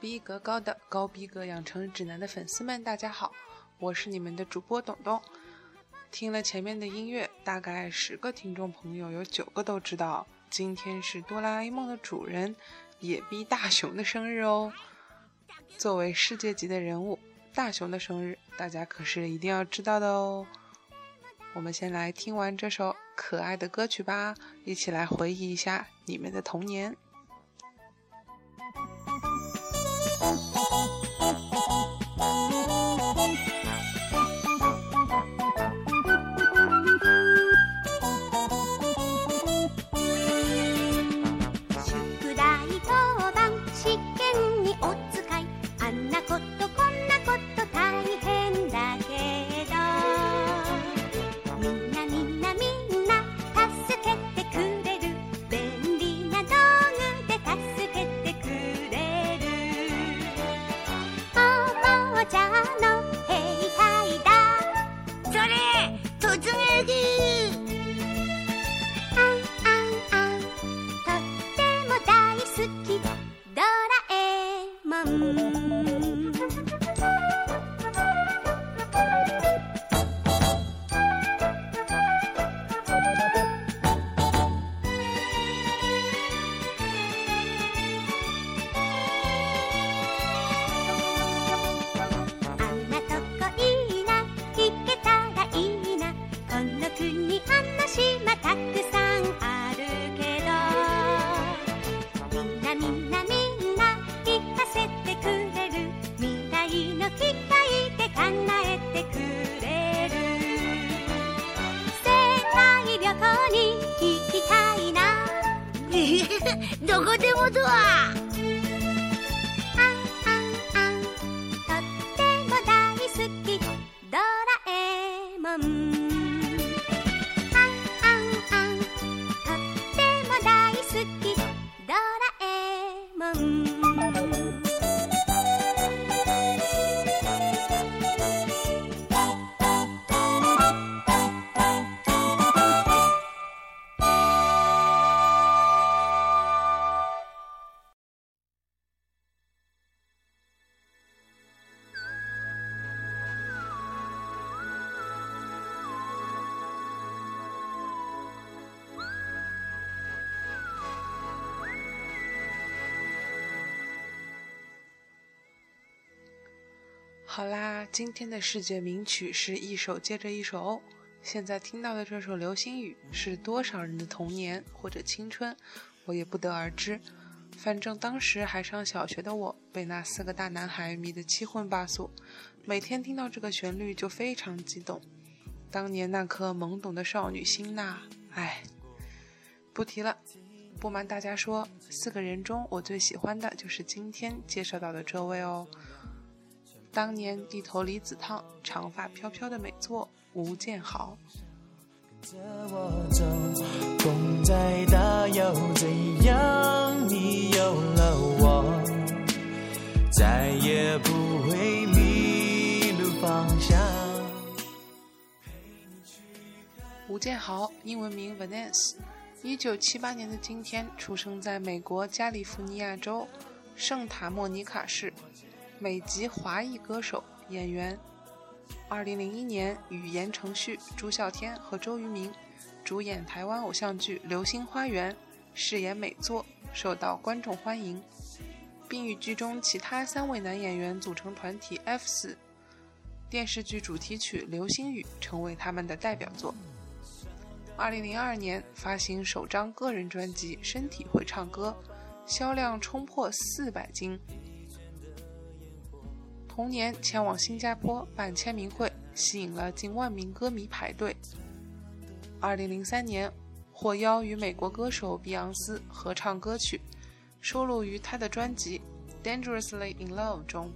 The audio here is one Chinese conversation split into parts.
逼格高的高逼格养成指南的粉丝们，大家好，我是你们的主播董董。听了前面的音乐，大概十个听众朋友有九个都知道，今天是哆啦 A 梦的主人野逼大雄的生日哦。作为世界级的人物，大雄的生日大家可是一定要知道的哦。我们先来听完这首可爱的歌曲吧，一起来回忆一下你们的童年。どこでもドア。好啦，今天的世界名曲是一首接着一首哦。现在听到的这首《流星雨》是多少人的童年或者青春，我也不得而知。反正当时还上小学的我，被那四个大男孩迷得七荤八素，每天听到这个旋律就非常激动。当年那颗懵懂的少女心呐，唉，不提了。不瞒大家说，四个人中我最喜欢的就是今天介绍到的这位哦。当年一头离子烫、长发飘飘的美作吴建豪。跟着我走，风再大又怎样？你有了我，再也不会迷路方向吴建豪，英文名 Vanessa，一九七八年的今天出生在美国加利福尼亚州圣塔莫尼卡市。美籍华裔歌手、演员。二零零一年与言承旭、朱孝天和周渝民主演台湾偶像剧《流星花园》，饰演美作，受到观众欢迎，并与剧中其他三位男演员组成团体 F 四。电视剧主题曲《流星雨》成为他们的代表作。二零零二年发行首张个人专辑《身体会唱歌》，销量冲破四百斤。同年前往新加坡办签名会，吸引了近万名歌迷排队。二零零三年获邀与美国歌手碧昂斯合唱歌曲，收录于他的专辑《Dangerously in Love》中。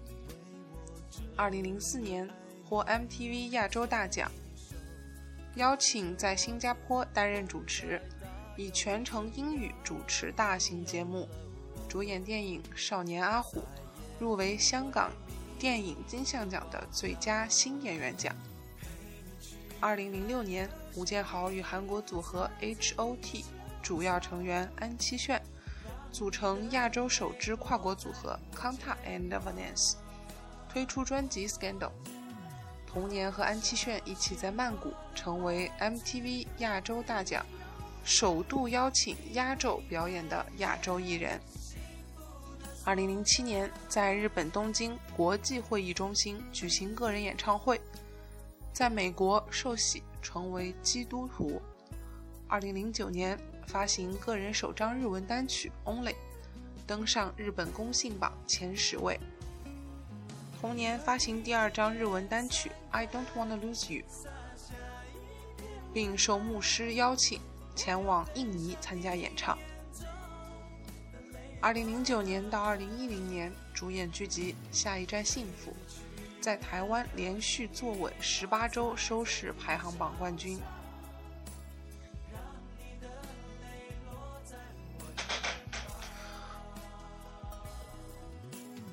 二零零四年获 MTV 亚洲大奖，邀请在新加坡担任主持，以全程英语主持大型节目，主演电影《少年阿虎》，入围香港。电影金像奖的最佳新演员奖。二零零六年，吴建豪与韩国组合 H.O.T 主要成员安七炫组成亚洲首支跨国组合 Kanta and Vanessa，推出专辑《Scandal》。同年和安七炫一起在曼谷成为 MTV 亚洲大奖首度邀请压轴表演的亚洲艺人。二零零七年在日本东京国际会议中心举行个人演唱会，在美国受洗成为基督徒。二零零九年发行个人首张日文单曲《Only》，登上日本公信榜前十位。同年发行第二张日文单曲《I Don't Wanna Lose You》，并受牧师邀请前往印尼参加演唱。二零零九年到二零一零年主演剧集《下一站幸福》，在台湾连续坐稳十八周收视排行榜冠军。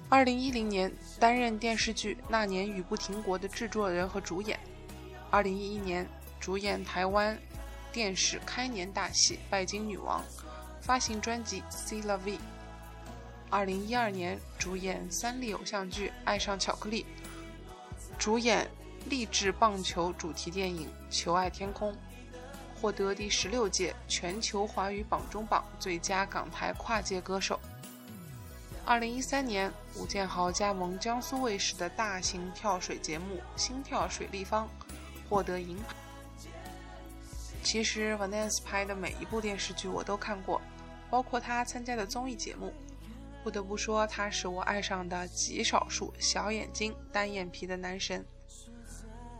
二零一零年担任电视剧《那年雨不停国》的制作人和主演。二零一一年主演台湾电视开年大戏《拜金女王》，发行专辑《C La V》。二零一二年主演三立偶像剧《爱上巧克力》，主演励志棒球主题电影《求爱天空》，获得第十六届全球华语榜中榜最佳港台跨界歌手。二零一三年，吴建豪加盟江苏卫视的大型跳水节目《心跳水立方》，获得银牌。其实 Vaness 拍的每一部电视剧我都看过，包括他参加的综艺节目。不得不说，他是我爱上的极少数小眼睛、单眼皮的男神。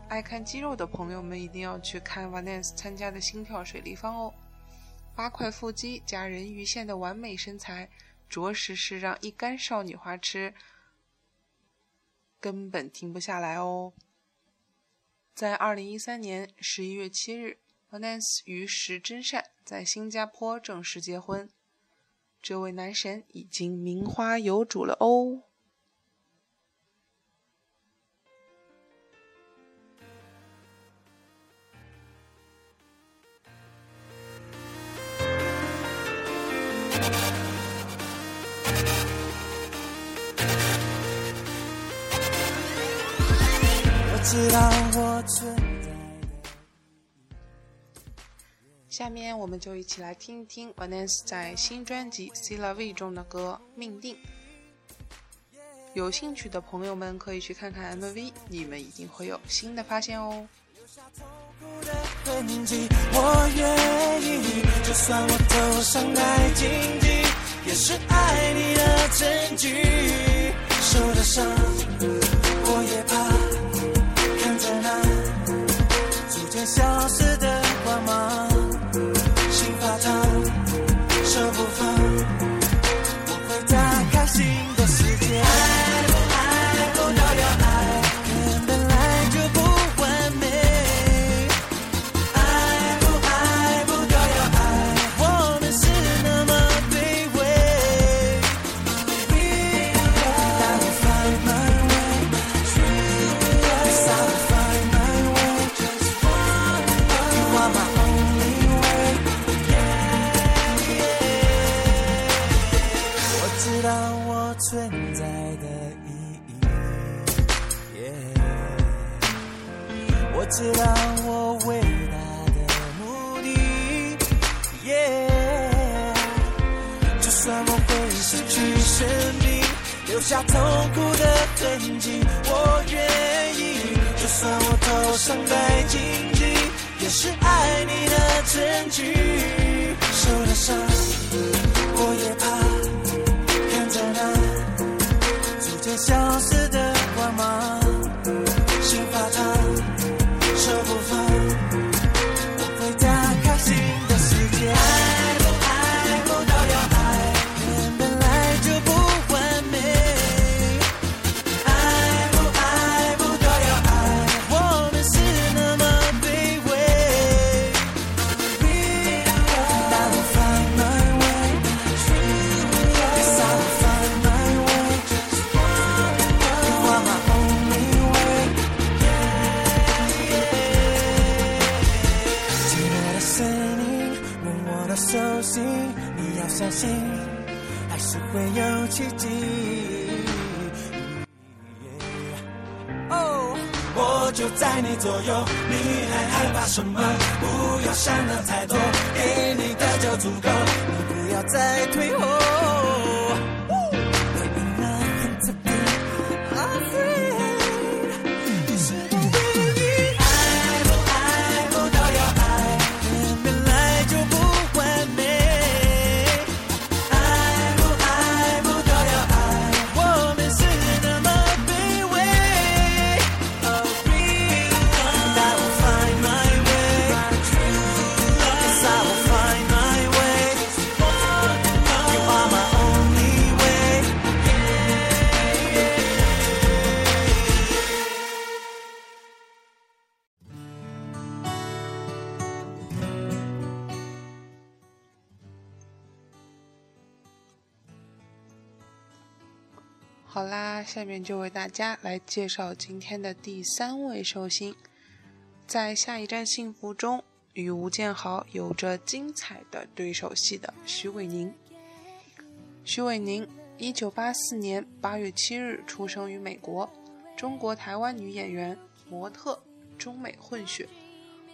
爱看肌肉的朋友们一定要去看 Vaness 参加的《心跳水立方》哦，八块腹肌加人鱼线的完美身材。着实是让一干少女花痴根本停不下来哦。在二零一三年十一月七日，Vaness 与石真善在新加坡正式结婚，这位男神已经名花有主了哦。下面我们就一起来听一听 Vanessa 在新专辑《C La V》中的歌《命定》。有兴趣的朋友们可以去看看 MV，你们一定会有新的发现哦。我愿意，就算我头上戴荆棘，也是爱你的证据。受的伤，我也怕。消失知道我伟大的目的，就算我会失去生命，留下痛苦的痕迹，我愿意。就算我头上戴荆棘，也是爱你的证据。受了伤，我也怕，看着那逐渐消失的光芒，要手心你要相信还是会有奇迹？哦。我就在你左右你还害怕什么？不要想的太多给你的就足够你不要再退后。下面就为大家来介绍今天的第三位寿星，在下一站幸福中与吴建豪有着精彩的对手戏的徐伟宁。徐伟宁，一九八四年八月七日出生于美国，中国台湾女演员、模特，中美混血。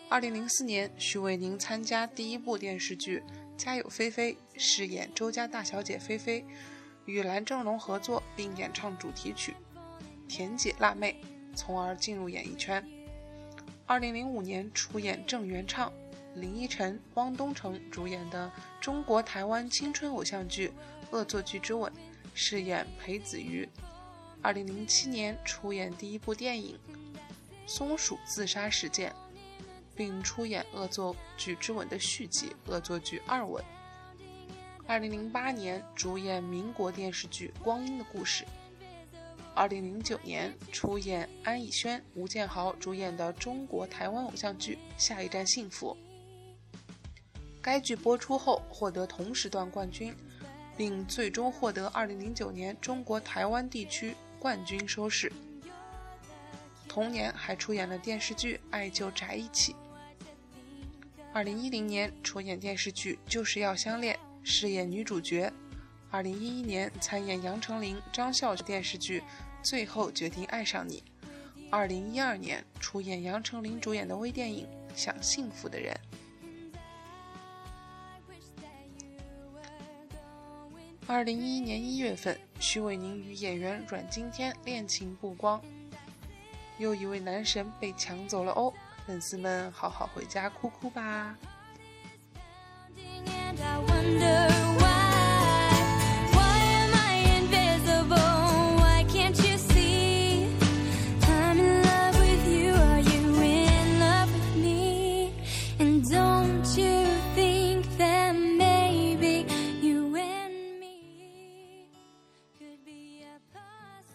二零零四年，徐伟宁参加第一部电视剧《家有菲菲》，饰演周家大小姐菲菲。与蓝正龙合作并演唱主题曲《甜姐辣妹》，从而进入演艺圈。二零零五年出演郑元畅、林依晨、汪东城主演的中国台湾青春偶像剧《恶作剧之吻》，饰演裴子瑜。二零零七年出演第一部电影《松鼠自杀事件》，并出演《恶作剧之吻》的续集《恶作剧二吻》。二零零八年主演民国电视剧《光阴的故事》。二零零九年出演安以轩、吴建豪主演的中国台湾偶像剧《下一站幸福》。该剧播出后获得同时段冠军，并最终获得二零零九年中国台湾地区冠军收视。同年还出演了电视剧《爱就宅一起》。二零一零年出演电视剧《就是要相恋》。饰演女主角。二零一一年参演杨丞琳、张孝电视剧《最后决定爱上你》。二零一二年出演杨丞琳主演的微电影《想幸福的人》。二零一一年一月份，徐伟宁与演员阮经天恋情曝光，又一位男神被抢走了哦！粉丝们好好回家哭哭吧。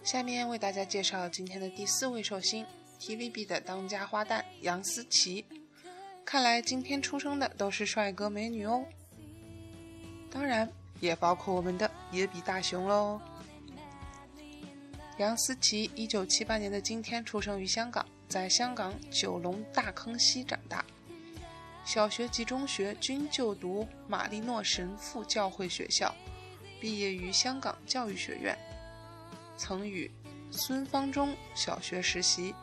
下面为大家介绍今天的第四位寿星，TVB 的当家花旦杨思琦。看来今天出生的都是帅哥美女哦，当然也包括我们的野比大雄喽。杨思琦，一九七八年的今天出生于香港，在香港九龙大坑西长大，小学及中学均就读玛丽诺神父教会学校，毕业于香港教育学院，曾与孙方中小学实习。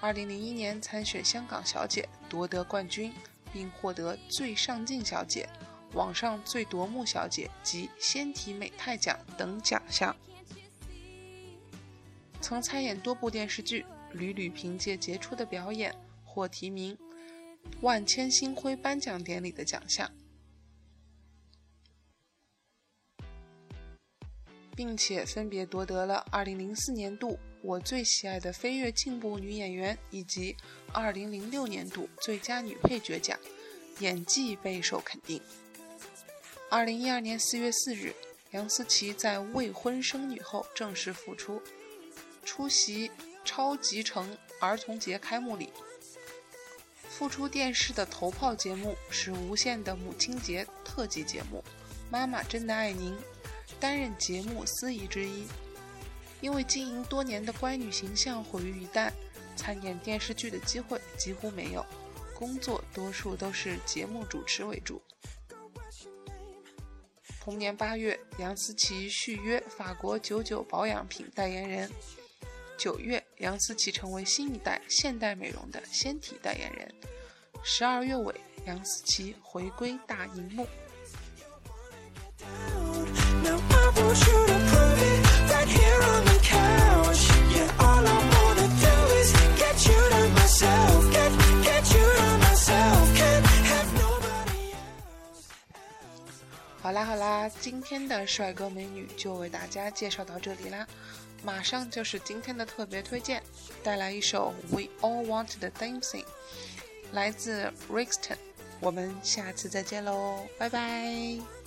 二零零一年参选香港小姐，夺得冠军，并获得最上镜小姐、网上最夺目小姐及仙体美态奖等奖项。曾参演多部电视剧，屡屡凭借杰出的表演获提名万千星辉颁奖典礼的奖项，并且分别夺得了2004年度我最喜爱的飞跃进步女演员以及2006年度最佳女配角奖，演技备受肯定。2012年4月4日，杨思琦在未婚生女后正式复出，出席超级城儿童节开幕礼。复出电视的头炮节目是无线的母亲节特辑节目《妈妈真的爱您》，担任节目司仪之一。因为经营多年的乖女形象毁于一旦，参演电视剧的机会几乎没有，工作多数都是节目主持为主。同年八月，杨思琦续约法国九九保养品代言人。九月，杨思琦成为新一代现代美容的纤体代言人。十二月尾，杨思琦回归大荧幕。Now I want you to prove it right here on 好啦好啦，今天的帅哥美女就为大家介绍到这里啦，马上就是今天的特别推荐，带来一首《We All Want the Dancing》，来自 Rixton，我们下次再见喽，拜拜。